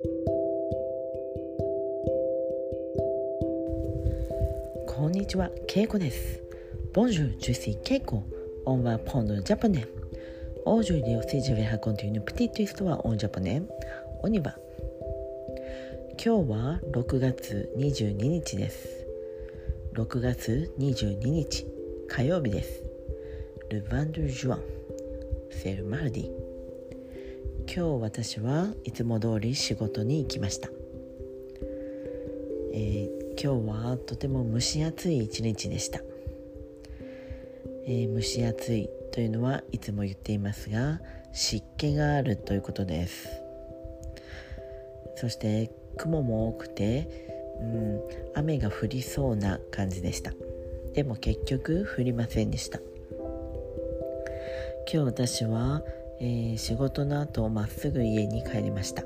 こんにちは、ケイコです。Bonjour, je suis Keiko. On va prendre le japonais. Aujourd'hui aussi, je vais raconter une petite histoire en japonais. On y va. 今日は6月22日です。6月22日、火曜日です。Le 22 juin. C'est le mardi. 今日私はいつも通り仕事に行きました。えー今日はとても蒸し暑い一日でした、えー、蒸し暑いというのはいつも言っていますが湿気があるということです。そして雲も多くて、うん、雨が降りそうな感じでした。でも結局降りませんでした。今日私は、えー、仕事の後まっすぐ家に帰りました。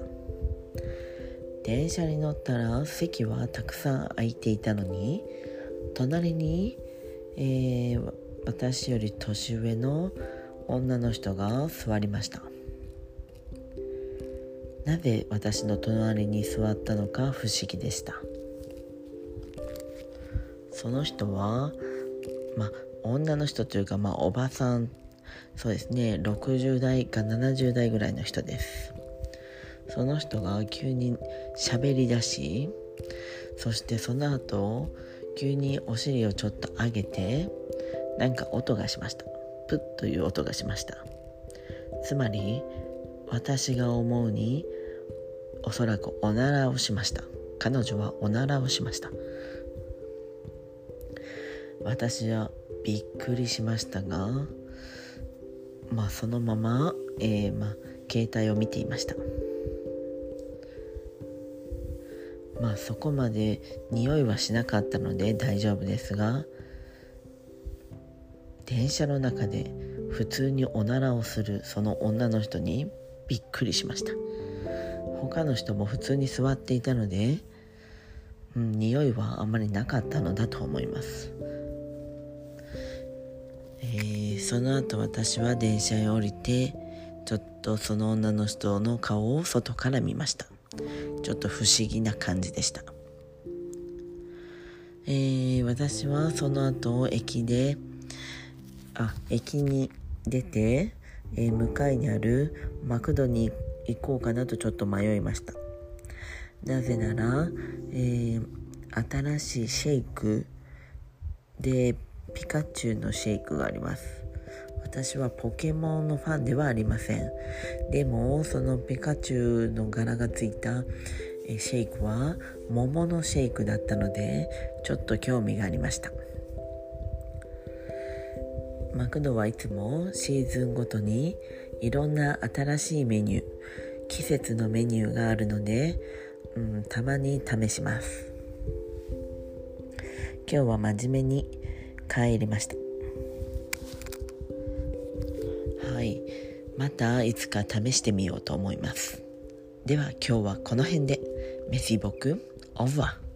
電車に乗ったら席はたくさん空いていたのに隣に、えー、私より年上の女の人が座りました。なぜ私の隣に座ったのか不思議でした。その人はまあ女の人というかまあおばさんそうですね。60代か70代ぐらいの人です。その人が急に喋り出しそしてその後急にお尻をちょっと上げてなんか音がしました。プッという音がしました。つまり私が思うにおそらくおならをしました。彼女はおならをしました。私はびっくりしましたがまあそのまま、えー、まあ、携帯を見ていました。まあそこまで匂いはしなかったので大丈夫ですが電車の中で普通におならをするその女の人にびっくりしました。他の人も普通に座っていたので、うん、匂いはあまりなかったのだと思います、えー、その後私は電車へ降りてちょっとその女の人の顔を外から見ましたちょっと不思議な感じでした。えー、私はその後駅であ駅に出て、えー、向かいにあるマクドに行こうかなとちょっと迷いましたなぜなら、えー、新しいシェイクでピカチュウのシェイクがあります。私はポケモンのファンではありません。でもそのピカチュウの柄がついたシェイクは桃のシェイクだったのでちょっと興味がありました。マクドはいつもシーズンごとにいろんな新しいメニュー季節のメニューがあるので、うん、たまに試します。今日は真面目に帰りました。はい。またいつか試してみようと思います。では今日はこの辺で。メシボクオーバー